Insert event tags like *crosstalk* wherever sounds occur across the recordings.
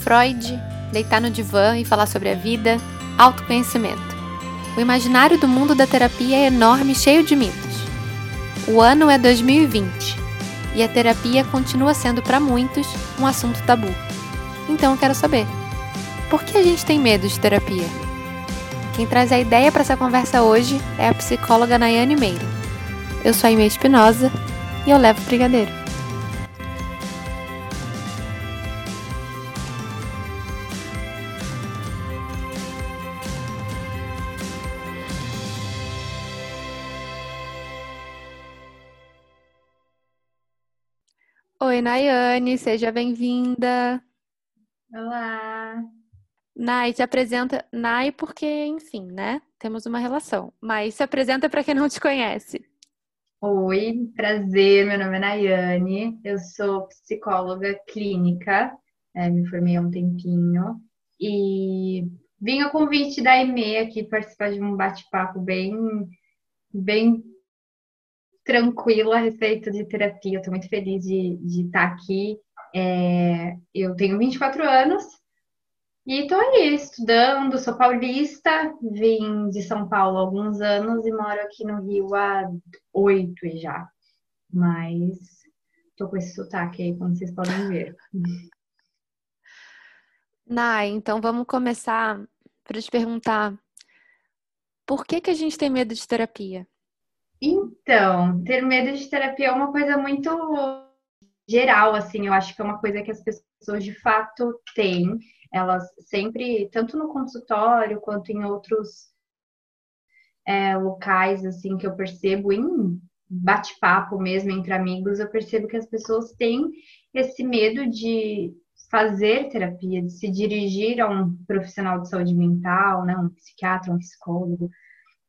Freud, deitar no divã e falar sobre a vida, autoconhecimento. O imaginário do mundo da terapia é enorme e cheio de mitos. O ano é 2020 e a terapia continua sendo para muitos um assunto tabu. Então eu quero saber: por que a gente tem medo de terapia? Quem traz a ideia para essa conversa hoje é a psicóloga Nayane Meira. Eu sou a Ime Espinosa e eu levo o brigadeiro. Oi, Nayane, seja bem-vinda. Olá. Nay, se apresenta. Nay, porque, enfim, né? Temos uma relação. Mas se apresenta para quem não te conhece. Oi, prazer. Meu nome é Nayane. Eu sou psicóloga clínica. É, me formei há um tempinho. E vim a convite da EME aqui participar de um bate-papo bem, bem tranquilo a respeito de terapia. Estou muito feliz de, de estar aqui. É, eu tenho 24 anos e estou aí estudando, sou paulista, vim de São Paulo há alguns anos e moro aqui no Rio há oito já. Mas estou com esse sotaque aí, como vocês podem ver. *laughs* Nai, então vamos começar para te perguntar por que, que a gente tem medo de terapia? Então, ter medo de terapia é uma coisa muito geral, assim, eu acho que é uma coisa que as pessoas de fato têm. Elas sempre, tanto no consultório quanto em outros é, locais, assim, que eu percebo em bate-papo mesmo entre amigos, eu percebo que as pessoas têm esse medo de fazer terapia, de se dirigir a um profissional de saúde mental, né, um psiquiatra, um psicólogo,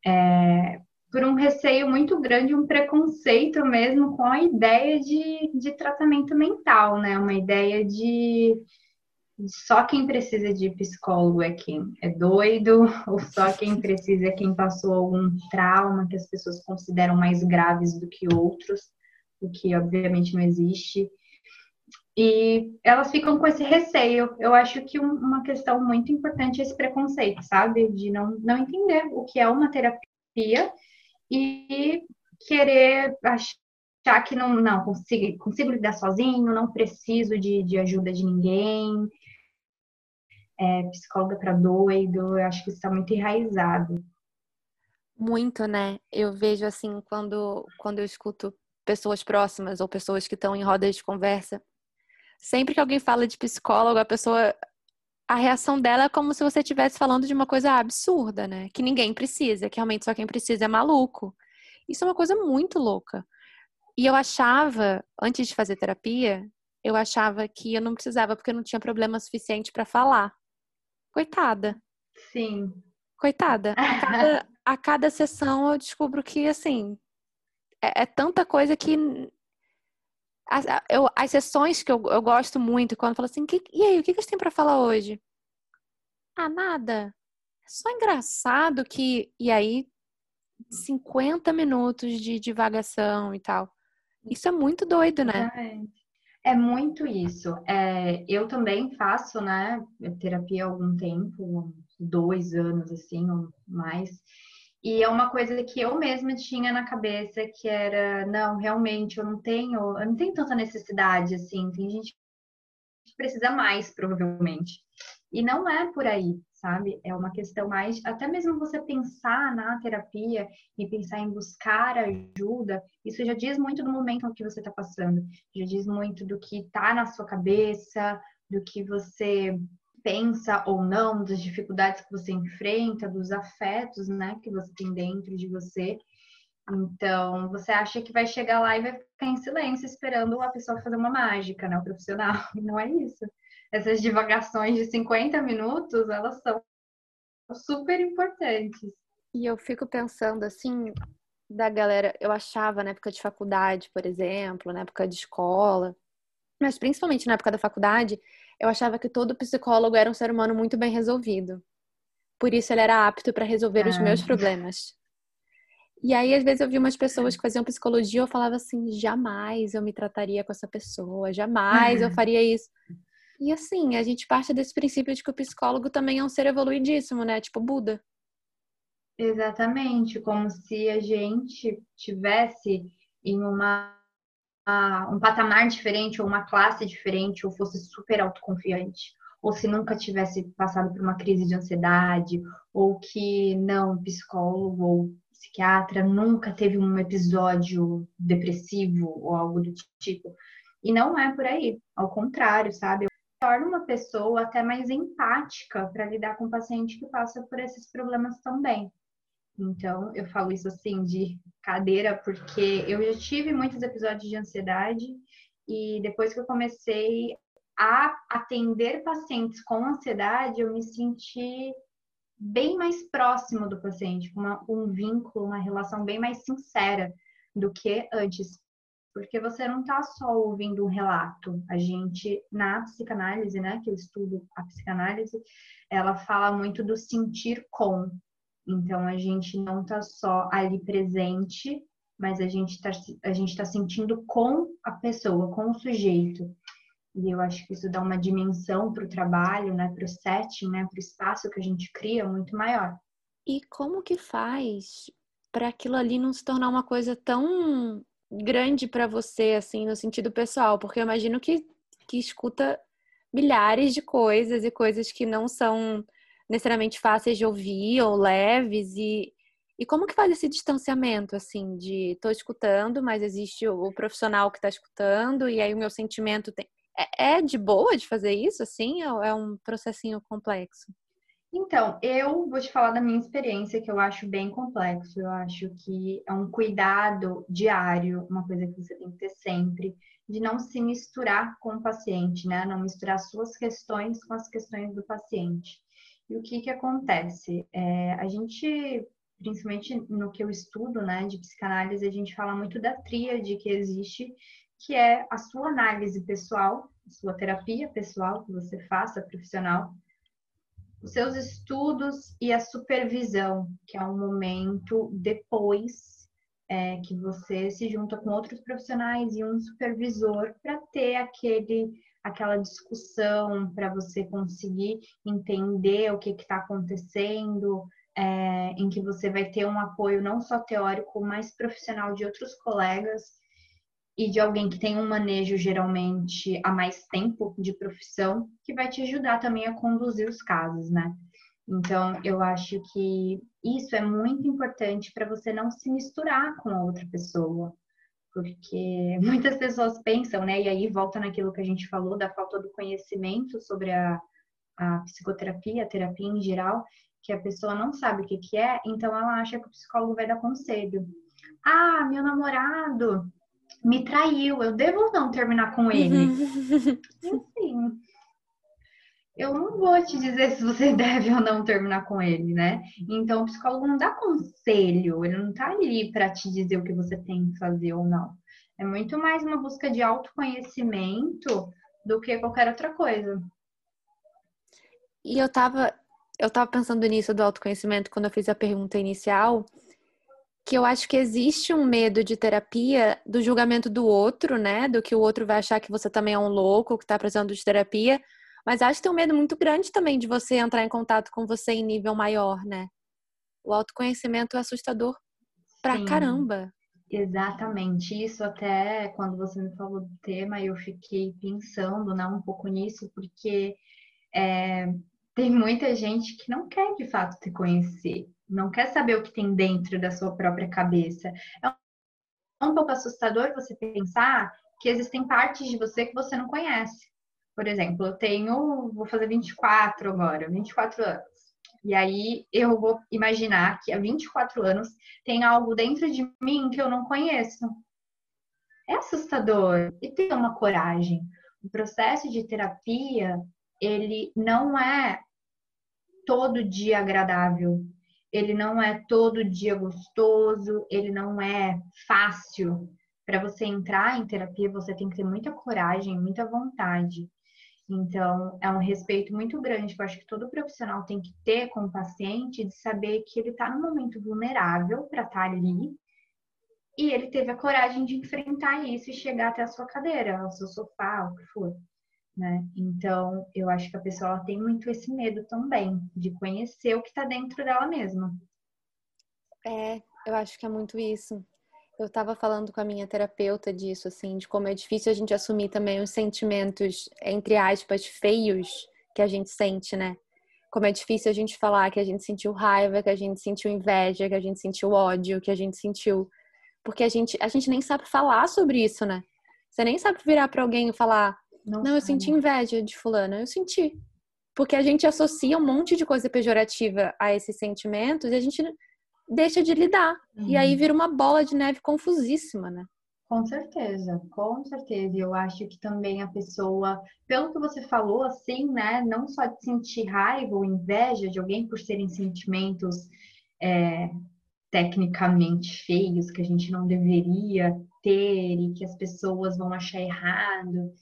é, por um receio muito grande, um preconceito mesmo com a ideia de, de tratamento mental, né? Uma ideia de só quem precisa de psicólogo é quem é doido, ou só quem precisa é quem passou algum trauma que as pessoas consideram mais graves do que outros, o que obviamente não existe. E elas ficam com esse receio. Eu acho que uma questão muito importante é esse preconceito, sabe? De não, não entender o que é uma terapia e querer achar que não, não consigo, consigo lidar sozinho, não preciso de, de ajuda de ninguém. É, psicóloga para doido, eu acho que isso está muito enraizado. Muito, né? Eu vejo assim, quando, quando eu escuto pessoas próximas ou pessoas que estão em rodas de conversa, sempre que alguém fala de psicólogo, a pessoa a reação dela é como se você estivesse falando de uma coisa absurda, né? Que ninguém precisa, que realmente só quem precisa é maluco. Isso é uma coisa muito louca. E eu achava, antes de fazer terapia, eu achava que eu não precisava porque eu não tinha problema suficiente para falar. Coitada. Sim. Coitada. A cada, a cada sessão eu descubro que, assim, é, é tanta coisa que as, eu, as sessões que eu, eu gosto muito, quando falo assim, que, e aí, o que, que eles têm para falar hoje? Ah, nada. É só engraçado que. E aí, 50 minutos de divagação e tal. Isso é muito doido, né? É muito isso. É, eu também faço, né, terapia há algum tempo, dois anos, assim, ou mais. E é uma coisa que eu mesma tinha na cabeça que era, não, realmente eu não tenho, eu não tenho tanta necessidade assim, tem gente que precisa mais, provavelmente. E não é por aí, sabe? É uma questão mais, até mesmo você pensar na terapia e pensar em buscar ajuda, isso já diz muito do momento que você está passando, já diz muito do que está na sua cabeça, do que você pensa ou não, das dificuldades que você enfrenta, dos afetos, né, que você tem dentro de você. Então, você acha que vai chegar lá e vai ficar em silêncio esperando a pessoa fazer uma mágica, né, o profissional. *laughs* Não é isso. Essas divagações de 50 minutos, elas são super importantes. E eu fico pensando assim, da galera, eu achava na época de faculdade, por exemplo, na época de escola, mas principalmente na época da faculdade, eu achava que todo psicólogo era um ser humano muito bem resolvido. Por isso ele era apto para resolver os meus ah. problemas. E aí, às vezes, eu vi umas pessoas que faziam psicologia e eu falava assim: jamais eu me trataria com essa pessoa, jamais eu faria isso. E assim, a gente parte desse princípio de que o psicólogo também é um ser evoluidíssimo, né? Tipo Buda. Exatamente, como se a gente tivesse em uma um patamar diferente ou uma classe diferente ou fosse super autoconfiante ou se nunca tivesse passado por uma crise de ansiedade ou que não psicólogo ou psiquiatra nunca teve um episódio depressivo ou algo do tipo. E não é por aí, ao contrário, sabe? Torna uma pessoa até mais empática para lidar com o paciente que passa por esses problemas também. Então, eu falo isso assim de cadeira, porque eu já tive muitos episódios de ansiedade e depois que eu comecei a atender pacientes com ansiedade, eu me senti bem mais próximo do paciente, com um vínculo, uma relação bem mais sincera do que antes. Porque você não está só ouvindo um relato. A gente, na psicanálise, né, que eu estudo a psicanálise, ela fala muito do sentir com. Então, a gente não está só ali presente, mas a gente está a gente tá sentindo com a pessoa, com o sujeito. E eu acho que isso dá uma dimensão para o trabalho, né, para o setting, né, para o espaço que a gente cria muito maior. E como que faz para aquilo ali não se tornar uma coisa tão grande para você, assim, no sentido pessoal? Porque eu imagino que, que escuta milhares de coisas e coisas que não são necessariamente fáceis de ouvir ou leves e e como que faz esse distanciamento, assim, de tô escutando, mas existe o, profissional que está escutando, e aí o meu sentimento tem. É, é de boa de fazer isso, assim, ou é um processinho complexo? Então, eu vou te falar da minha experiência, que eu acho bem complexo. Eu acho que é um cuidado diário, uma coisa que você tem que ter sempre, de não se misturar com o paciente, né? Não misturar suas questões com as questões do paciente. E o que que acontece? É, a gente, principalmente no que eu estudo, né, de psicanálise, a gente fala muito da tríade que existe, que é a sua análise pessoal, sua terapia pessoal que você faça, profissional, os seus estudos e a supervisão, que é um momento depois é, que você se junta com outros profissionais e um supervisor para ter aquele aquela discussão para você conseguir entender o que está acontecendo, é, em que você vai ter um apoio não só teórico, mas profissional de outros colegas e de alguém que tem um manejo geralmente há mais tempo de profissão, que vai te ajudar também a conduzir os casos, né? Então, eu acho que isso é muito importante para você não se misturar com a outra pessoa porque *laughs* muitas pessoas pensam, né? E aí volta naquilo que a gente falou da falta do conhecimento sobre a, a psicoterapia, a terapia em geral, que a pessoa não sabe o que, que é, então ela acha que o psicólogo vai dar conselho. Ah, meu namorado me traiu, eu devo não terminar com ele. Uhum. Eu não vou te dizer se você *laughs* deve ou não terminar com ele, né? Então, o psicólogo não dá conselho, ele não tá ali para te dizer o que você tem que fazer ou não. É muito mais uma busca de autoconhecimento do que qualquer outra coisa. E eu tava, eu tava pensando nisso do autoconhecimento quando eu fiz a pergunta inicial, que eu acho que existe um medo de terapia do julgamento do outro, né? Do que o outro vai achar que você também é um louco, que tá precisando de terapia mas acho que tem um medo muito grande também de você entrar em contato com você em nível maior, né? O autoconhecimento é assustador pra Sim, caramba. Exatamente. Isso até quando você me falou do tema, eu fiquei pensando né, um pouco nisso, porque é, tem muita gente que não quer de fato te conhecer, não quer saber o que tem dentro da sua própria cabeça. É um pouco assustador você pensar que existem partes de você que você não conhece. Por exemplo, eu tenho, vou fazer 24 agora, 24 anos. E aí eu vou imaginar que há 24 anos tem algo dentro de mim que eu não conheço. É assustador e tem uma coragem. O processo de terapia, ele não é todo dia agradável. Ele não é todo dia gostoso, ele não é fácil. Para você entrar em terapia, você tem que ter muita coragem, muita vontade. Então, é um respeito muito grande que eu acho que todo profissional tem que ter com o paciente, de saber que ele está num momento vulnerável para estar tá ali e ele teve a coragem de enfrentar isso e chegar até a sua cadeira, ao seu sofá, o que for. né? Então, eu acho que a pessoa tem muito esse medo também de conhecer o que está dentro dela mesma. É, eu acho que é muito isso. Eu estava falando com a minha terapeuta disso, assim, de como é difícil a gente assumir também os sentimentos, entre aspas, feios que a gente sente, né? Como é difícil a gente falar que a gente sentiu raiva, que a gente sentiu inveja, que a gente sentiu ódio, que a gente sentiu. Porque a gente, a gente nem sabe falar sobre isso, né? Você nem sabe virar para alguém e falar: Não, não eu senti inveja de Fulano. Eu senti. Porque a gente associa um monte de coisa pejorativa a esses sentimentos e a gente deixa de lidar. Uhum. E aí uhum. vira uma bola de neve confusíssima, né? Com certeza, com certeza. Eu acho que também a pessoa, pelo que você falou, assim, né? Não só de sentir raiva ou inveja de alguém por serem sentimentos é, tecnicamente feios, que a gente não deveria ter e que as pessoas vão achar errado.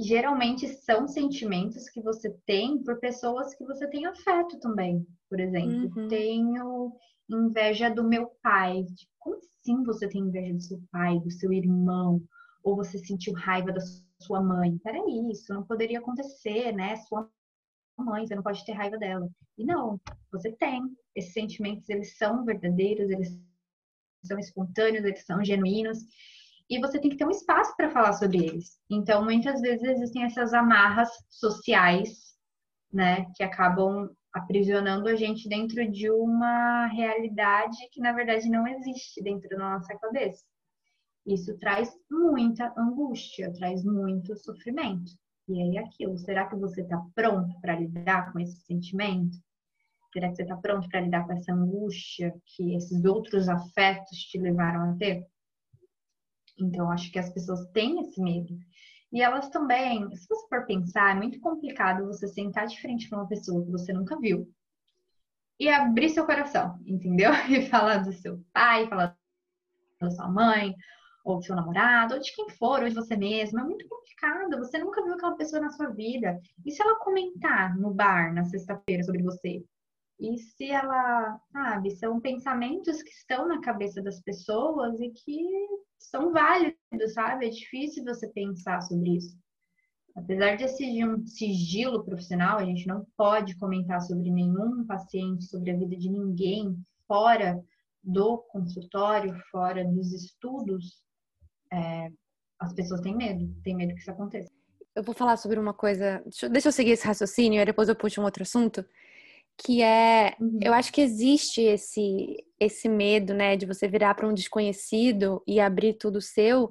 Geralmente são sentimentos que você tem por pessoas que você tem afeto também. Por exemplo, uhum. tenho inveja do meu pai. Como assim você tem inveja do seu pai, do seu irmão? Ou você sentiu raiva da sua mãe? Peraí, isso não poderia acontecer, né? Sua mãe, você não pode ter raiva dela. E não, você tem. Esses sentimentos, eles são verdadeiros, eles são espontâneos, eles são genuínos. E você tem que ter um espaço para falar sobre eles. Então, muitas vezes existem essas amarras sociais, né, que acabam aprisionando a gente dentro de uma realidade que na verdade não existe dentro da nossa cabeça. Isso traz muita angústia, traz muito sofrimento. E aí aquilo, será que você está pronto para lidar com esse sentimento? Será que você está pronto para lidar com essa angústia que esses outros afetos te levaram a ter? Então, acho que as pessoas têm esse medo. E elas também, se você for pensar, é muito complicado você sentar de frente para uma pessoa que você nunca viu e abrir seu coração, entendeu? *laughs* E falar do seu pai, falar da sua mãe, ou do seu namorado, ou de quem for, ou de você mesma. É muito complicado. Você nunca viu aquela pessoa na sua vida. E se ela comentar no bar na sexta-feira sobre você? E se ela, sabe, são pensamentos que estão na cabeça das pessoas e que são válidos, sabe? É difícil você pensar sobre isso. Apesar de ser um sigilo profissional, a gente não pode comentar sobre nenhum paciente, sobre a vida de ninguém fora do consultório, fora dos estudos. É, as pessoas têm medo, têm medo que isso aconteça. Eu vou falar sobre uma coisa. Deixa eu seguir esse raciocínio e depois eu puxo um outro assunto que é, uhum. eu acho que existe esse esse medo, né, de você virar para um desconhecido e abrir tudo seu,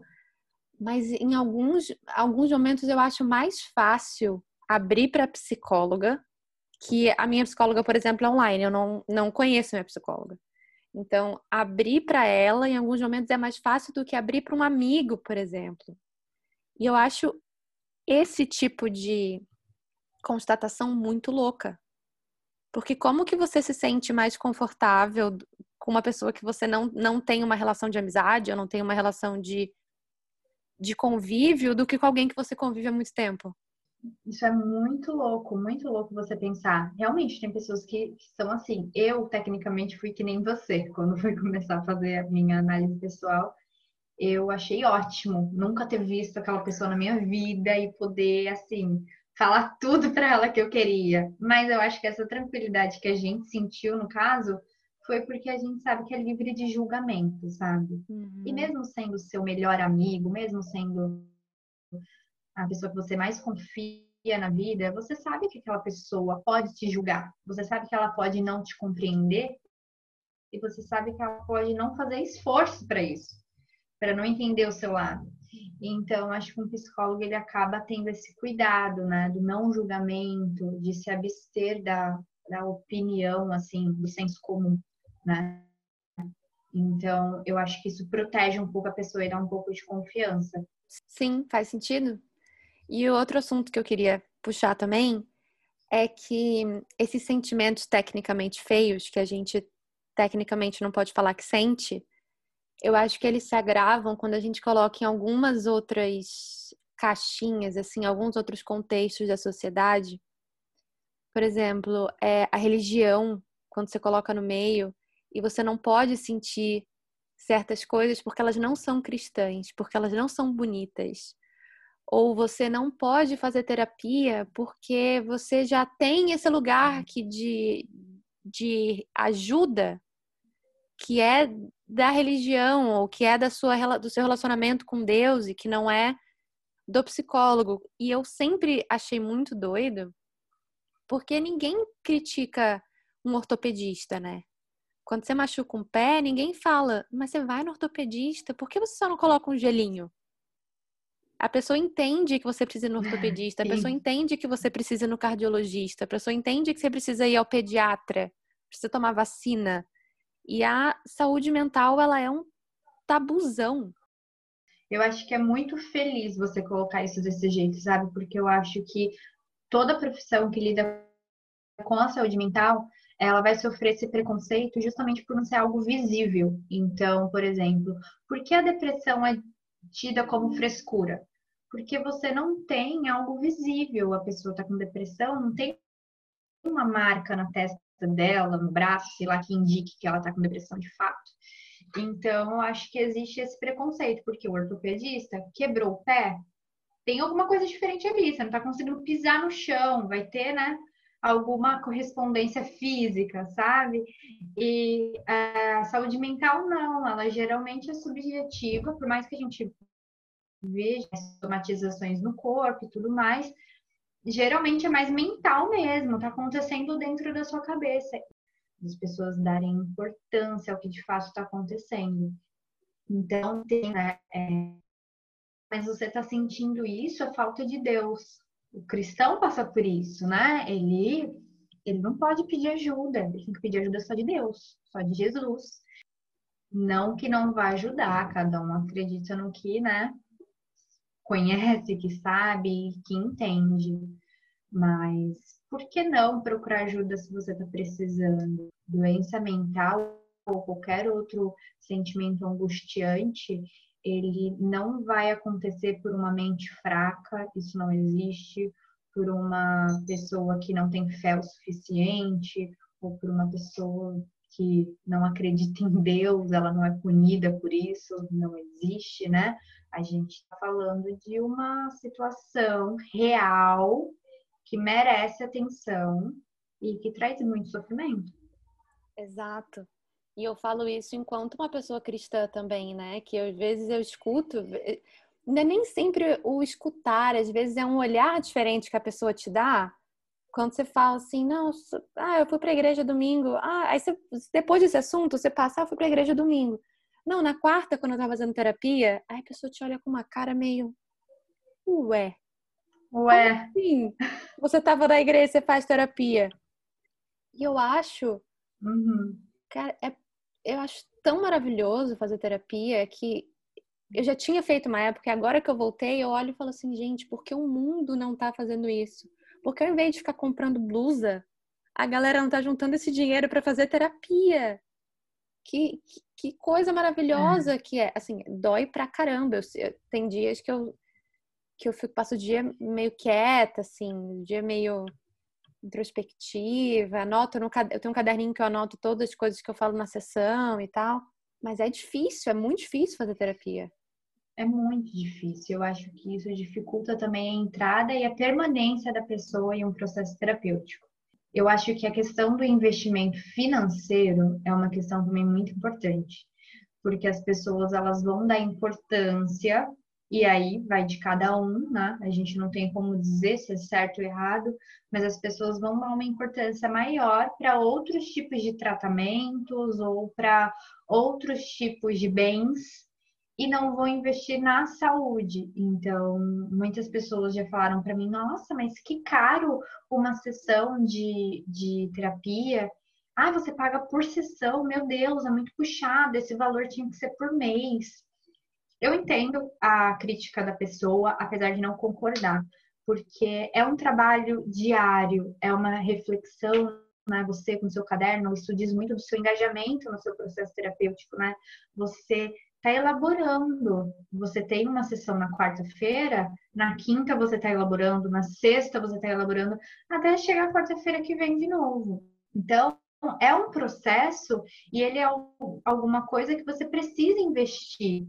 mas em alguns alguns momentos eu acho mais fácil abrir para psicóloga, que a minha psicóloga, por exemplo, é online, eu não não conheço minha psicóloga. Então, abrir para ela em alguns momentos é mais fácil do que abrir para um amigo, por exemplo. E eu acho esse tipo de constatação muito louca, porque como que você se sente mais confortável com uma pessoa que você não, não tem uma relação de amizade ou não tem uma relação de, de convívio do que com alguém que você convive há muito tempo? Isso é muito louco, muito louco você pensar. Realmente, tem pessoas que são assim. Eu, tecnicamente, fui que nem você. *laughs* Quando fui começar a fazer a minha análise pessoal, eu achei ótimo nunca ter visto aquela pessoa na minha vida e poder, assim, falar tudo para ela que eu queria. Mas eu acho que essa tranquilidade que a gente sentiu no caso foi porque a gente sabe que é livre de julgamento, sabe? Uhum. E mesmo sendo seu melhor amigo, mesmo sendo a pessoa que você mais confia na vida, você sabe que aquela pessoa pode te julgar, você sabe que ela pode não te compreender e você sabe que ela pode não fazer esforço para isso, para não entender o seu lado. Então, acho que um psicólogo ele acaba tendo esse cuidado, né, do não julgamento, de se abster da, da opinião, assim, do senso comum, né? Então, eu acho que isso protege um pouco a pessoa e dá um pouco de confiança. Sim, faz sentido. E o outro assunto que eu queria puxar também é que esses sentimentos tecnicamente feios, que a gente tecnicamente não pode falar que sente, eu acho que eles se agravam quando a gente coloca em algumas outras caixinhas, assim, alguns outros contextos da sociedade. Por exemplo, é a religião, quando você coloca no meio, e você não pode sentir certas coisas porque elas não são cristãs, porque elas não são bonitas. ou você não pode fazer terapia porque você já tem esse lugar que de, de ajuda que é da religião ou que é da sua, do seu relacionamento com Deus e que não é do psicólogo. E eu sempre achei muito doido, porque ninguém critica um ortopedista, né? Quando você machuca um pé, ninguém fala, mas você vai no ortopedista, por que você só não coloca um gelinho? A pessoa entende que você precisa ir no ortopedista, a pessoa entende que você precisa ir no cardiologista, a pessoa entende que você precisa ir ao pediatra, precisa tomar vacina. E a saúde mental, ela é um tabuzão. Eu acho que é muito feliz você colocar isso desse jeito, sabe? Porque eu acho que toda profissão que lida com a saúde mental, ela vai sofrer esse preconceito justamente por não ser algo visível. Então, por exemplo, por que a depressão é tida como frescura? porque você não tem algo visível. A pessoa está com depressão, não tem uma marca na testa dela, no braço, sei lá, que indique que ela está com depressão de fato. Então, acho que existe esse preconceito, porque o ortopedista quebrou o pé, tem alguma coisa diferente ali, você não está conseguindo pisar no chão, vai ter, né? Alguma correspondência física, sabe? E a saúde mental não, ela geralmente é subjetiva, por mais que a gente veja somatizações no corpo e tudo mais, geralmente é mais mental mesmo, tá acontecendo dentro da sua cabeça. As pessoas darem importância ao que de fato está acontecendo. Então, tem, né? É... Mas você está sentindo isso, é falta de Deus. O cristão passa por isso, né? Ele, ele não pode pedir ajuda, ele tem que pedir ajuda só de Deus, só de Jesus. Não que não vá ajudar, cada um acredita no que, né? Conhece, que sabe, que entende. Mas por que não procurar ajuda se você está precisando? Doença mental ou qualquer outro sentimento angustiante, ele não vai acontecer por uma mente fraca, isso não existe, por uma pessoa que não tem fé o suficiente, ou por uma pessoa que não acredita em Deus, ela não é punida por isso, não existe, né? A gente está falando de uma situação real que merece atenção e que traz muito sofrimento. Exato. E eu falo isso enquanto uma pessoa cristã também, né? Que às vezes eu escuto, não é nem sempre o escutar, às vezes é um olhar diferente que a pessoa te dá quando você fala assim, não, ah, eu fui para a igreja domingo. Ah, aí você, depois desse assunto, você passa, ah, eu fui para a igreja domingo. Não, na quarta, quando eu tava fazendo terapia, aí a pessoa te olha com uma cara meio, ué. Ué. Assim? Você tava na igreja, você faz terapia. E eu acho, uhum. cara, é, eu acho tão maravilhoso fazer terapia que eu já tinha feito uma época e agora que eu voltei, eu olho e falo assim, gente, por que o mundo não tá fazendo isso? Porque ao invés de ficar comprando blusa, a galera não tá juntando esse dinheiro para fazer terapia. Que, que, que, coisa maravilhosa é. que é. Assim, dói pra caramba. Eu, tem dias que eu, que eu fico, passo o dia meio quieta, assim, dia meio introspectiva, anoto no, eu tenho um caderninho que eu anoto todas as coisas que eu falo na sessão e tal. Mas é difícil, é muito difícil fazer terapia. É muito difícil. Eu acho que isso dificulta também a entrada e a permanência da pessoa em um processo terapêutico. Eu acho que a questão do investimento financeiro é uma questão também muito importante, porque as pessoas elas vão dar importância e aí vai de cada um, né? A gente não tem como dizer se é certo ou errado, mas as pessoas vão dar uma importância maior para outros tipos de tratamentos ou para outros tipos de bens e não vou investir na saúde. Então, muitas pessoas já falaram para mim: nossa, mas que caro uma sessão de, de terapia. Ah, você paga por sessão, meu Deus, é muito puxado, esse valor tinha que ser por mês. Eu entendo a crítica da pessoa, apesar de não concordar, porque é um trabalho diário, é uma reflexão né, você com seu caderno, isso diz muito do seu engajamento no seu processo terapêutico, né? Você está elaborando. Você tem uma sessão na quarta-feira, na quinta você está elaborando, na sexta você está elaborando, até chegar a quarta-feira que vem de novo. Então, é um processo e ele é alguma coisa que você precisa investir.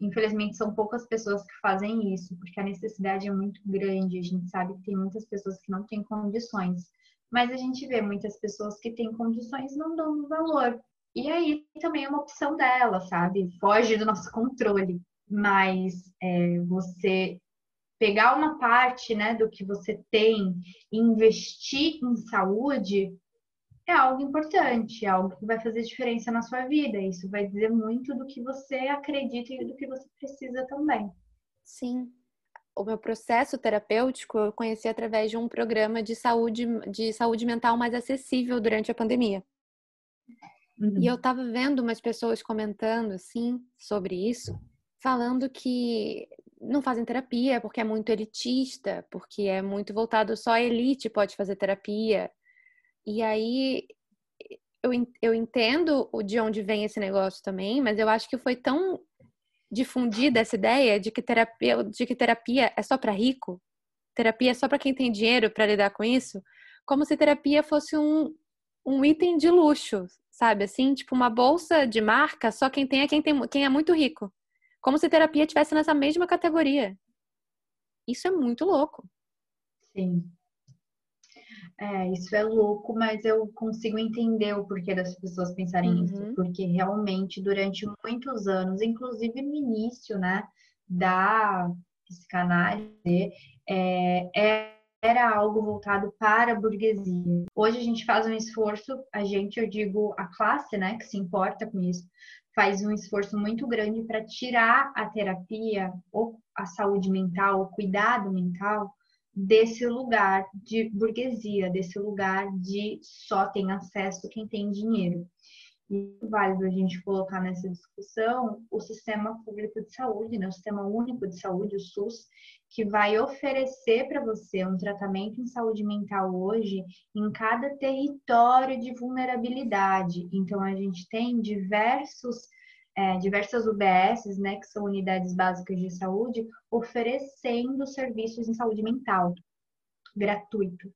infelizmente são poucas pessoas que fazem isso, porque a necessidade é muito grande. A gente sabe que tem muitas pessoas que não têm condições, mas a gente vê muitas pessoas que têm condições não dando valor. E aí também é uma opção dela, sabe? Foge do nosso controle. Mas é, você pegar uma parte né, do que você tem e investir em saúde é algo importante, é algo que vai fazer diferença na sua vida. Isso vai dizer muito do que você acredita e do que você precisa também. Sim. O meu processo terapêutico eu conheci através de um programa de saúde, de saúde mental mais acessível durante a pandemia. Uhum. E eu estava vendo umas pessoas comentando assim sobre isso, falando que não fazem terapia porque é muito elitista, porque é muito voltado só a elite pode fazer terapia. E aí eu, eu entendo de onde vem esse negócio também, mas eu acho que foi tão difundida essa ideia de que terapia, de que terapia é só para rico, terapia é só para quem tem dinheiro para lidar com isso, como se terapia fosse um, um item de luxo, sabe? Assim, tipo uma bolsa de marca, só quem tem é quem, tem, quem é muito rico. Como se terapia tivesse nessa mesma categoria. Isso é muito louco. Sim. É, isso é louco, mas eu consigo entender o porquê das pessoas pensarem uhum. isso, porque realmente durante muitos anos, inclusive no início, né, da psicanálise, é, é, era algo voltado para a burguesia. Hoje a gente faz um esforço, a gente, eu digo a classe, né, que se importa com isso, faz um esforço muito grande para tirar a terapia ou a saúde mental, o cuidado mental desse lugar de burguesia, desse lugar de só tem acesso quem tem dinheiro. E é válido a gente colocar nessa discussão o sistema público de saúde, né? o sistema único de saúde, o SUS, que vai oferecer para você um tratamento em saúde mental hoje em cada território de vulnerabilidade. Então, a gente tem diversos é, diversas UBSs, né, que são unidades básicas de saúde, oferecendo serviços em saúde mental gratuito.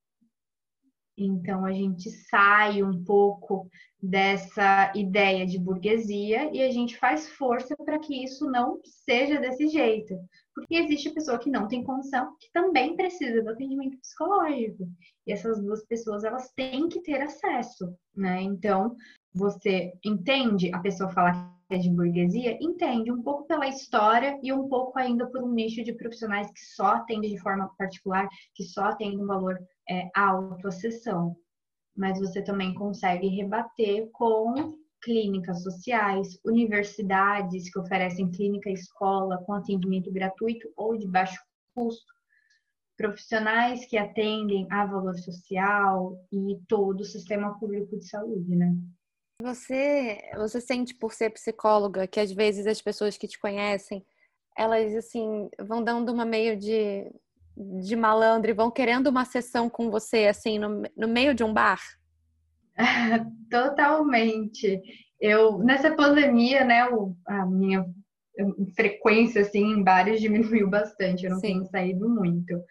Então a gente sai um pouco dessa ideia de burguesia e a gente faz força para que isso não seja desse jeito. Porque existe pessoa que não tem condição, que também precisa do atendimento psicológico. E essas duas pessoas, elas têm que ter acesso, né? Então, você entende a pessoa falar é de burguesia entende um pouco pela história e um pouco ainda por um nicho de profissionais que só atendem de forma particular, que só atendem um valor é, alto a sessão. Mas você também consegue rebater com clínicas sociais, universidades que oferecem clínica escola com atendimento gratuito ou de baixo custo, profissionais que atendem a valor social e todo o sistema público de saúde, né? Você, você sente por ser psicóloga que às vezes as pessoas que te conhecem, elas assim vão dando uma meio de, de malandro e vão querendo uma sessão com você assim no, no meio de um bar? *laughs* Totalmente. Eu nessa pandemia, né, o, a minha frequência assim em bares diminuiu bastante. Eu não Sim. tenho saído muito,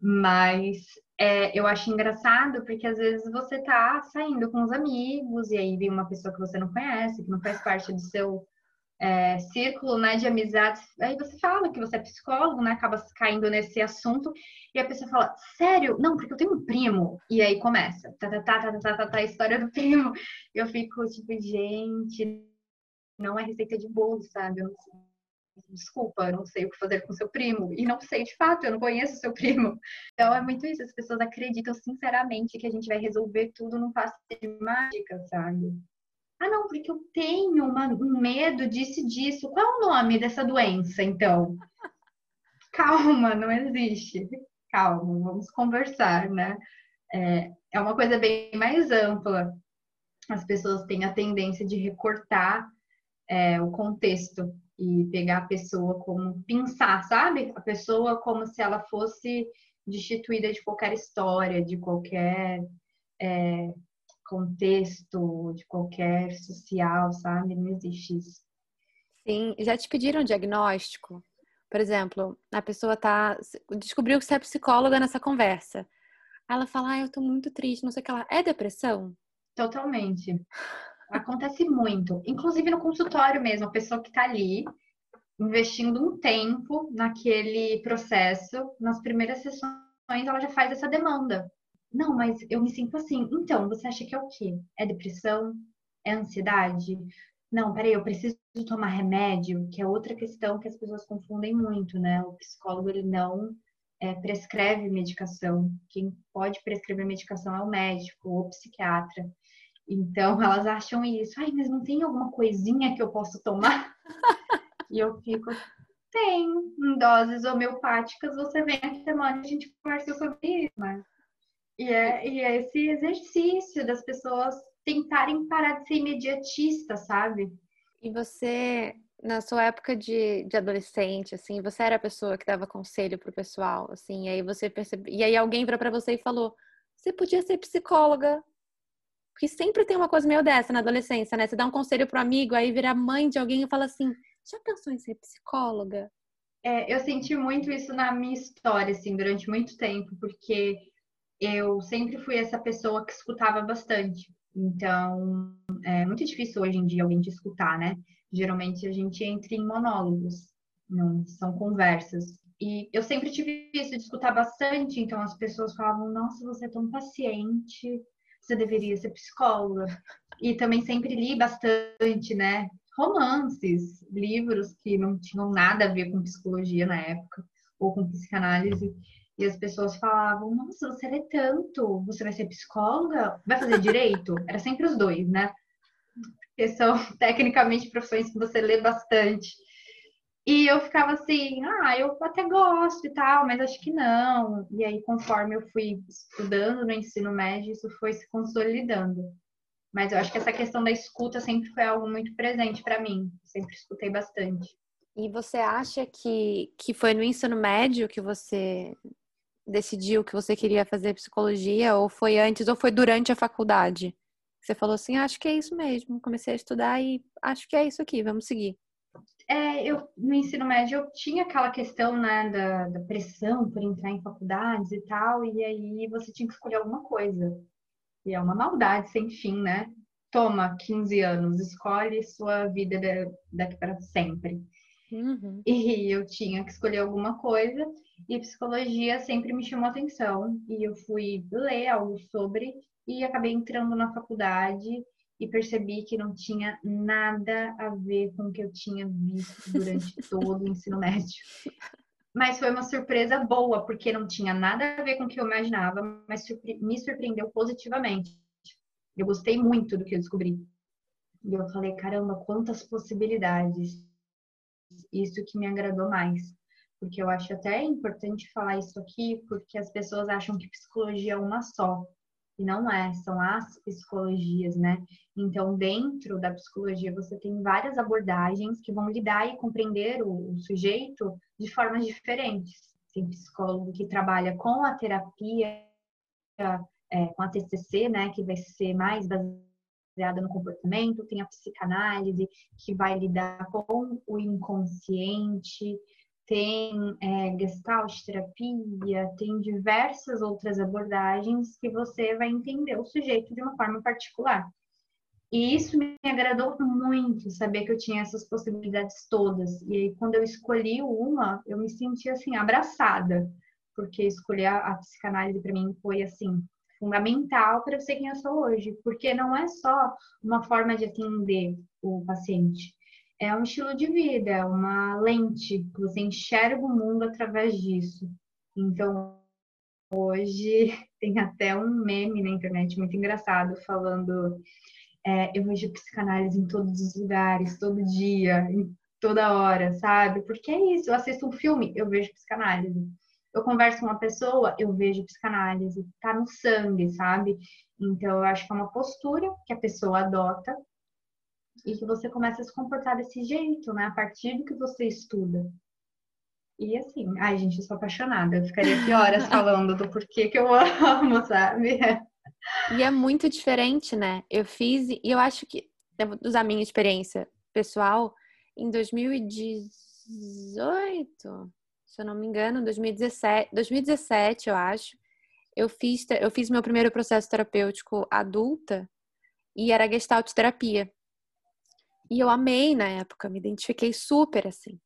mas é, eu acho engraçado porque às vezes você tá saindo com os amigos e aí vem uma pessoa que você não conhece, que não faz parte do seu é, círculo né, de amizades. Aí você fala que você é psicólogo, né? Acaba caindo nesse assunto e a pessoa fala, sério? Não, porque eu tenho um primo. E aí começa, tá, tá, tá, tá, tá, tá, tá a história do primo. Eu fico tipo, gente, não é receita de bolo, sabe? Desculpa, eu não sei o que fazer com seu primo. E não sei de fato, eu não conheço seu primo. Então é muito isso, as pessoas acreditam sinceramente que a gente vai resolver tudo num passe de mágica, sabe? Ah, não, porque eu tenho uma, um medo disso disso. Qual é o nome dessa doença, então? *laughs* Calma, não existe. Calma, vamos conversar, né? É, é uma coisa bem mais ampla. As pessoas têm a tendência de recortar é, o contexto e pegar a pessoa como pensar, sabe? A pessoa como se ela fosse destituída de qualquer história, de qualquer é, contexto, de qualquer social, sabe? Não existe isso. Sim, já te pediram diagnóstico? Por exemplo, a pessoa tá descobriu que você é psicóloga nessa conversa. Ela fala: ah, eu tô muito triste, não sei o que lá. É depressão? Totalmente. *laughs* Acontece muito. Inclusive no consultório mesmo, a pessoa que tá ali, investindo um tempo naquele processo, nas primeiras sessões ela já faz essa demanda. Não, mas eu me sinto assim. Então, você acha que é o quê? É depressão? É ansiedade? Não, peraí, eu preciso tomar remédio, que é outra questão que as pessoas confundem muito, né? O psicólogo, ele não é, prescreve medicação. Quem pode prescrever medicação é o médico ou o psiquiatra. Então, *laughs* elas acham isso. Ai, mas não tem alguma coisinha que eu possa tomar? *laughs* e eu fico, tem. Em doses homeopáticas, você vem aqui semana e a gente conversa sobre isso, né? E é, e é esse exercício das pessoas tentarem parar de ser imediatista, sabe? E você, na sua época de, de adolescente, assim, você era a pessoa que dava conselho pro pessoal, assim, e aí você percebe... E aí alguém virou para você e falou, você podia ser psicóloga. Porque sempre tem uma coisa meio dessa na adolescência, né? Você dá um conselho pro amigo, aí vira mãe de alguém e fala assim, já pensou em ser psicóloga? É, eu senti muito isso na minha história, assim, durante muito tempo, porque eu sempre fui essa pessoa que escutava bastante. Então, é muito difícil hoje em dia alguém te escutar, né? Geralmente a gente entra em monólogos, não são conversas. E eu sempre tive isso de escutar bastante, então as pessoas falavam: "Nossa, você é tão paciente, você deveria ser psicóloga". E também sempre li bastante, né? Romances, livros que não tinham nada a ver com psicologia na época ou com psicanálise. E as pessoas falavam: Nossa, você lê tanto, você vai ser psicóloga? Vai fazer direito? Era sempre os dois, né? Porque são *laughs* tecnicamente profissões que você lê bastante. E eu ficava assim: Ah, eu até gosto e tal, mas acho que não. E aí, conforme eu fui estudando no ensino médio, isso foi se consolidando. Mas eu acho que essa questão da escuta sempre foi algo muito presente para mim. Sempre escutei bastante. E você acha que, que foi no ensino médio que você decidiu que você queria fazer psicologia, ou foi antes, ou foi durante a faculdade? Você falou assim, acho que é isso mesmo. Comecei a estudar e acho que é isso aqui, vamos seguir. É, eu no ensino médio eu tinha aquela questão, né, da, da pressão por entrar em faculdades e tal, e aí você tinha que escolher alguma coisa. E é uma maldade sem fim, né? Toma 15 anos, escolhe sua vida daqui para sempre. Uhum. E eu tinha que escolher alguma coisa, e psicologia sempre me chamou atenção. E eu fui ler algo sobre, e acabei entrando na faculdade e percebi que não tinha nada a ver com o que eu tinha visto durante *laughs* todo o ensino médio. Mas foi uma surpresa boa, porque não tinha nada a ver com o que eu imaginava, mas me surpreendeu positivamente. Eu gostei muito do que eu descobri. E eu falei, caramba, quantas possibilidades isso que me agradou mais. Porque eu acho até importante falar isso aqui, porque as pessoas acham que psicologia é uma só. E não é, são as psicologias, né? Então, dentro da psicologia, você tem várias abordagens que vão lidar e compreender o, o sujeito de formas diferentes. Tem psicólogo que trabalha com a terapia, é, com a TCC, né? Que vai ser mais baseada no comportamento, tem a psicanálise, que vai lidar com o inconsciente, tem é, gestalt terapia, tem diversas outras abordagens que você vai entender o sujeito de uma forma particular. E isso me agradou muito, saber que eu tinha essas possibilidades todas. E aí, quando eu escolhi uma, eu me senti assim, abraçada, porque escolher a, a psicanálise para mim foi assim, fundamental para eu ser quem eu sou hoje, porque não é só uma forma de atender o paciente, é um estilo de vida, é uma lente que você enxerga o mundo através disso. Então, hoje *laughs* tem até um meme na internet muito engraçado falando é, eu vejo psicanálise em todos os lugares, todo dia, toda hora, sabe? Porque é isso, eu assisto um filme, eu vejo psicanálise eu converso com uma pessoa, eu vejo psicanálise, tá no sangue, sabe? Então, eu acho que é uma postura que a pessoa adota e que você começa a se comportar desse jeito, né? A partir do que você estuda. E assim, ai, gente, eu sou apaixonada. Eu ficaria aqui horas *laughs* falando do porquê que eu amo, sabe? E é muito diferente, né? Eu fiz, e eu acho que, eu vou usar a minha experiência pessoal, em 2018, se eu não me engano, 2017, 2017 eu acho, eu fiz, eu fiz meu primeiro processo terapêutico adulta e era gestalt terapia. E eu amei na época, me identifiquei super assim.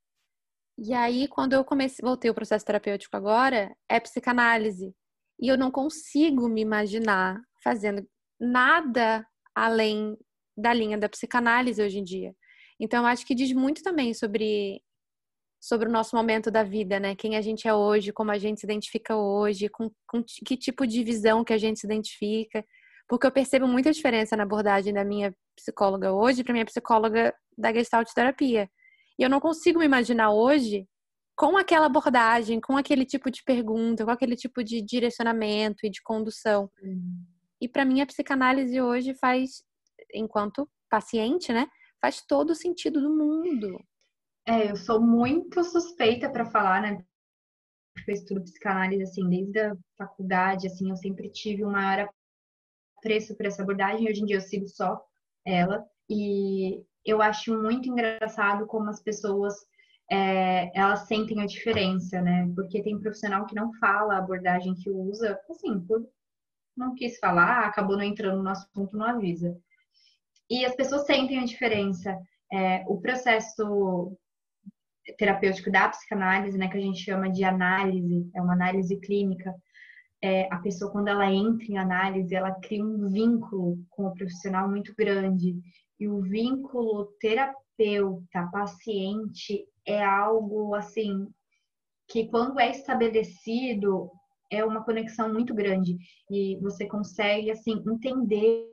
E aí, quando eu comecei, voltei o processo terapêutico agora, é psicanálise. E eu não consigo me imaginar fazendo nada além da linha da psicanálise hoje em dia. Então, eu acho que diz muito também sobre sobre o nosso momento da vida, né? Quem a gente é hoje, como a gente se identifica hoje, com, com que tipo de visão que a gente se identifica. Porque eu percebo muita diferença na abordagem da minha psicóloga hoje para minha psicóloga da Gestalt terapia. E eu não consigo me imaginar hoje com aquela abordagem, com aquele tipo de pergunta, com aquele tipo de direcionamento e de condução. Uhum. E para mim a psicanálise hoje faz, enquanto paciente, né, faz todo o sentido do mundo. É, eu sou muito suspeita para falar, né? Porque eu estudo psicanálise assim desde a faculdade, assim, eu sempre tive um maior apreço por essa abordagem. Hoje em dia eu sigo só ela e eu acho muito engraçado como as pessoas é, elas sentem a diferença, né? Porque tem profissional que não fala a abordagem que usa, assim, por não quis falar, acabou não entrando no assunto, não avisa. E as pessoas sentem a diferença. É, o processo terapêutico da psicanálise, né, que a gente chama de análise, é uma análise clínica, é, a pessoa, quando ela entra em análise, ela cria um vínculo com o profissional muito grande. E o vínculo terapeuta-paciente é algo, assim, que quando é estabelecido, é uma conexão muito grande. E você consegue, assim, entender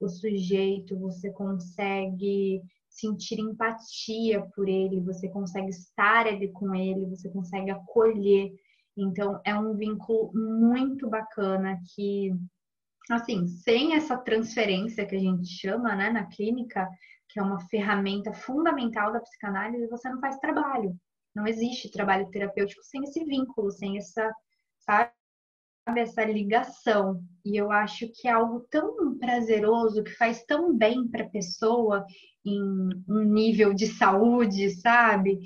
o sujeito, você consegue sentir empatia por ele, você consegue estar ali com ele, você consegue acolher. Então, é um vínculo muito bacana que, assim, sem essa transferência que a gente chama, né, na clínica, que é uma ferramenta fundamental da psicanálise, você não faz trabalho. Não existe trabalho terapêutico sem esse vínculo, sem essa, sabe, essa ligação. E eu acho que é algo tão prazeroso, que faz tão bem para a pessoa em um nível de saúde, sabe?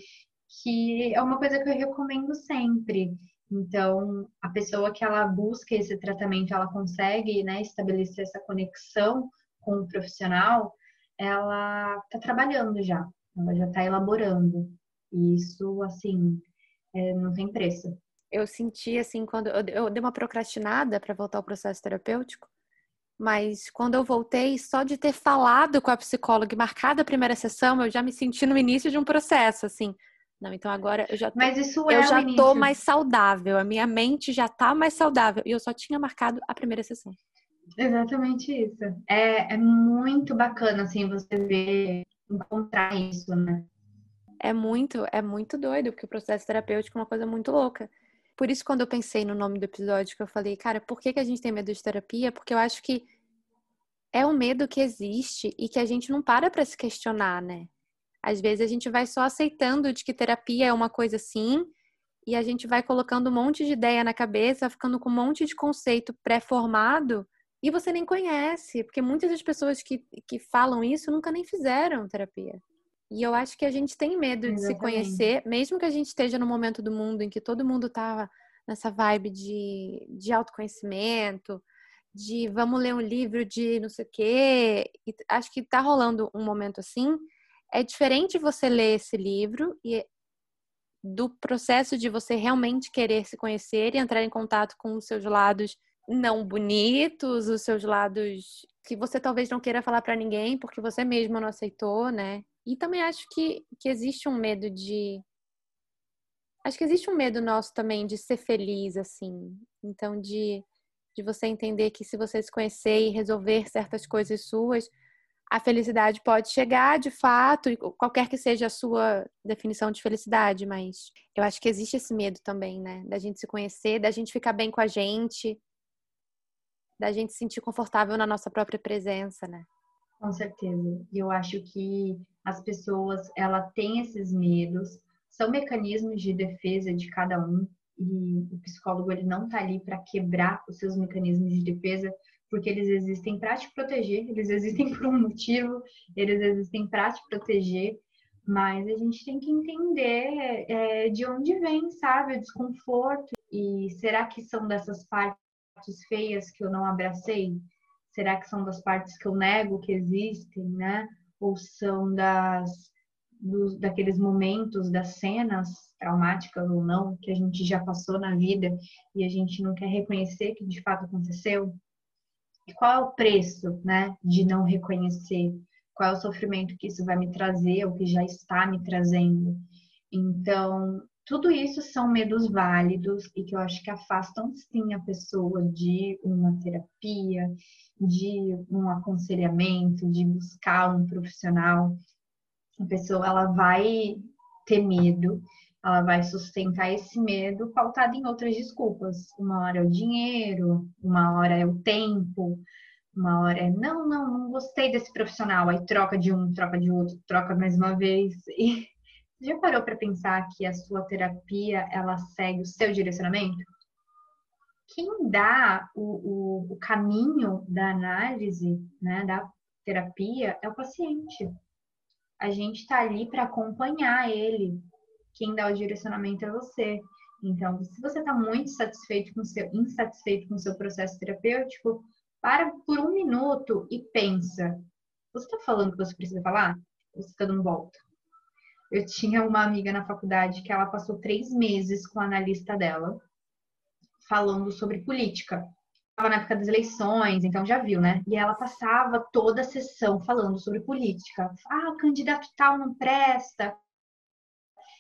Que é uma coisa que eu recomendo sempre. Então, a pessoa que ela busca esse tratamento, ela consegue né, estabelecer essa conexão com o profissional, ela está trabalhando já, ela já está elaborando. E isso, assim, é, não tem preço eu senti assim quando eu, eu dei uma procrastinada para voltar ao processo terapêutico, mas quando eu voltei, só de ter falado com a psicóloga e marcado a primeira sessão, eu já me senti no início de um processo, assim. Não, então agora eu já tô, Mas isso é eu já início. tô mais saudável, a minha mente já tá mais saudável e eu só tinha marcado a primeira sessão. Exatamente isso. É, é muito bacana assim você ver encontrar isso, né? É muito, é muito doido, porque o processo terapêutico é uma coisa muito louca. Por isso, quando eu pensei no nome do episódio, que eu falei, cara, por que, que a gente tem medo de terapia? Porque eu acho que é um medo que existe e que a gente não para para se questionar, né? Às vezes a gente vai só aceitando de que terapia é uma coisa assim e a gente vai colocando um monte de ideia na cabeça, ficando com um monte de conceito pré-formado e você nem conhece, porque muitas das pessoas que, que falam isso nunca nem fizeram terapia. E eu acho que a gente tem medo de se conhecer, mesmo que a gente esteja no momento do mundo em que todo mundo tá nessa vibe de, de autoconhecimento, de vamos ler um livro de não sei o quê. E acho que tá rolando um momento assim. É diferente você ler esse livro e do processo de você realmente querer se conhecer e entrar em contato com os seus lados não bonitos, os seus lados que você talvez não queira falar para ninguém porque você mesma não aceitou, né? E também acho que, que existe um medo de. Acho que existe um medo nosso também de ser feliz, assim. Então, de, de você entender que se você se conhecer e resolver certas coisas suas, a felicidade pode chegar de fato, qualquer que seja a sua definição de felicidade, mas eu acho que existe esse medo também, né? Da gente se conhecer, da gente ficar bem com a gente, da gente se sentir confortável na nossa própria presença, né? Com certeza. E eu acho que as pessoas, ela tem esses medos, são mecanismos de defesa de cada um, e o psicólogo ele não tá ali para quebrar os seus mecanismos de defesa, porque eles existem para te proteger, eles existem por um motivo, eles existem para te proteger, mas a gente tem que entender é, de onde vem, sabe, o desconforto, e será que são dessas partes feias que eu não abracei? Será que são das partes que eu nego que existem, né? ou são das, dos, daqueles momentos, das cenas traumáticas ou não, que a gente já passou na vida e a gente não quer reconhecer que de fato aconteceu? E qual é o preço, né, de não reconhecer? Qual é o sofrimento que isso vai me trazer, ou que já está me trazendo? Então, tudo isso são medos válidos e que eu acho que afastam sim a pessoa de uma terapia, de um aconselhamento, de buscar um profissional. A pessoa ela vai ter medo, ela vai sustentar esse medo pautado em outras desculpas. Uma hora é o dinheiro, uma hora é o tempo, uma hora é não, não, não gostei desse profissional, aí troca de um, troca de outro, troca mais uma vez *laughs* e já parou para pensar que a sua terapia ela segue o seu direcionamento? Quem dá o, o, o caminho da análise, né, da terapia, é o paciente. A gente está ali para acompanhar ele. Quem dá o direcionamento é você. Então, se você está muito satisfeito com seu, insatisfeito com o seu processo terapêutico, para por um minuto e pensa: você está falando o que você precisa falar? Ou você está dando volta? Eu tinha uma amiga na faculdade que ela passou três meses com a analista dela falando sobre política. Estava na época das eleições, então já viu, né? E ela passava toda a sessão falando sobre política. Ah, o candidato tal não presta,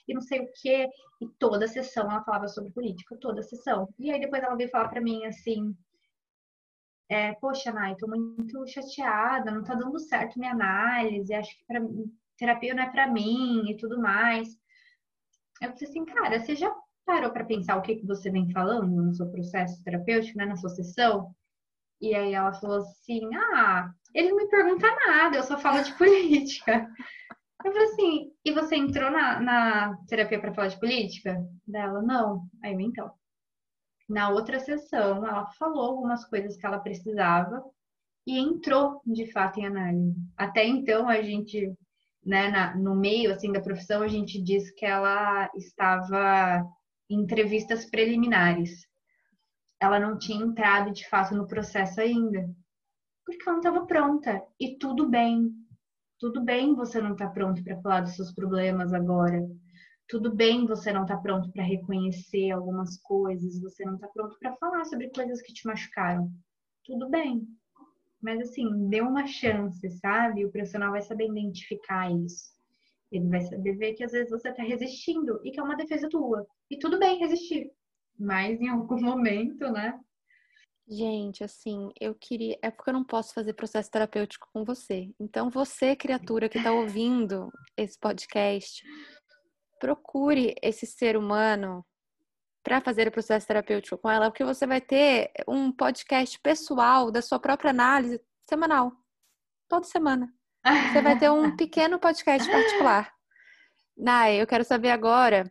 e não sei o quê. E toda sessão ela falava sobre política, toda sessão. E aí depois ela veio falar para mim assim: é, Poxa, Nai, tô muito chateada, não tá dando certo minha análise, acho que para terapia não é para mim e tudo mais. Eu pensei assim, cara, você já parou para pensar o que, que você vem falando no seu processo terapêutico, né, na sua sessão? E aí ela falou assim, ah, ele não me pergunta nada, eu só falo de *laughs* política. Eu falei assim, e você entrou na, na terapia para falar de política? Dela, não. Aí eu, então. Na outra sessão, ela falou algumas coisas que ela precisava e entrou de fato em análise. Até então, a gente né, na, no meio assim da profissão, a gente diz que ela estava em entrevistas preliminares. Ela não tinha entrado de fato no processo ainda, porque ela não estava pronta. E tudo bem. Tudo bem você não estar tá pronto para falar dos seus problemas agora. Tudo bem você não estar tá pronto para reconhecer algumas coisas, você não está pronto para falar sobre coisas que te machucaram. Tudo bem. Mas assim, dê uma chance, sabe? O profissional vai saber identificar isso. Ele vai saber ver que às vezes você está resistindo e que é uma defesa tua. E tudo bem resistir. Mas em algum momento, né? Gente, assim, eu queria. É porque eu não posso fazer processo terapêutico com você. Então, você, criatura que está ouvindo esse podcast, procure esse ser humano para fazer o processo terapêutico com ela, porque você vai ter um podcast pessoal da sua própria análise semanal, toda semana. Você vai ter um *laughs* pequeno podcast particular. Nai, eu quero saber agora,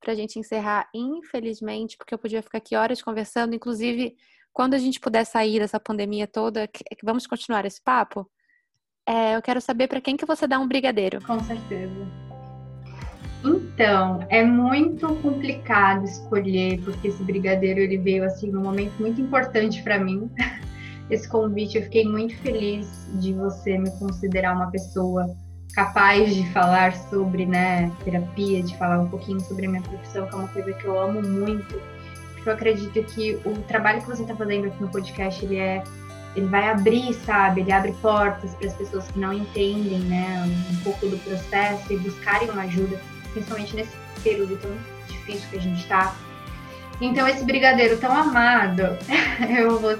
para a gente encerrar, infelizmente, porque eu podia ficar aqui horas conversando, inclusive quando a gente puder sair dessa pandemia toda, vamos continuar esse papo. É, eu quero saber para quem que você dá um brigadeiro. Com certeza. Então, é muito complicado escolher, porque esse brigadeiro ele veio assim num momento muito importante para mim. *laughs* Esse convite, eu fiquei muito feliz de você me considerar uma pessoa capaz de falar sobre, né, terapia, de falar um pouquinho sobre a minha profissão, que é uma coisa que eu amo muito. Porque eu acredito que o trabalho que você está fazendo aqui no podcast, ele é ele vai abrir, sabe? Ele abre portas para as pessoas que não entendem, né, um pouco do processo e buscarem uma ajuda principalmente nesse período tão difícil que a gente está. Então, esse brigadeiro tão amado, *laughs* eu vou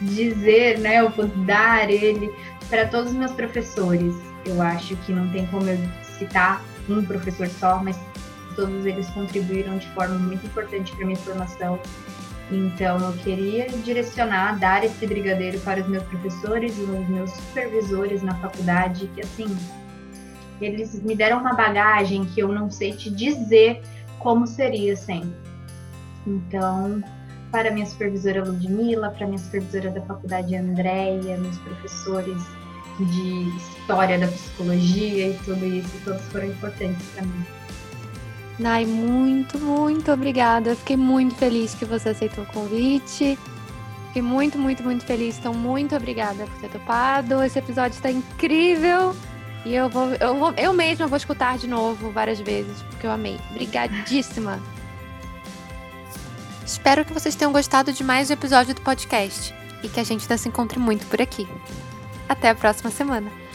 dizer, né, eu vou dar ele para todos os meus professores. Eu acho que não tem como eu citar um professor só, mas todos eles contribuíram de forma muito importante para minha formação. Então, eu queria direcionar, dar esse brigadeiro para os meus professores e os meus supervisores na faculdade, que assim, eles me deram uma bagagem que eu não sei te dizer como seria sem. Então, para minha supervisora Ludmila, para minha supervisora da faculdade Andréia, meus professores de história da psicologia e tudo isso, todos foram importantes para mim. Nai, muito, muito obrigada. Fiquei muito feliz que você aceitou o convite. Fiquei muito, muito, muito feliz. Então, muito obrigada por ter topado. Esse episódio está incrível. E eu vou, eu vou, eu mesma vou escutar de novo várias vezes, porque eu amei. Obrigadíssima. Espero que vocês tenham gostado de mais um episódio do podcast e que a gente ainda se encontre muito por aqui. Até a próxima semana.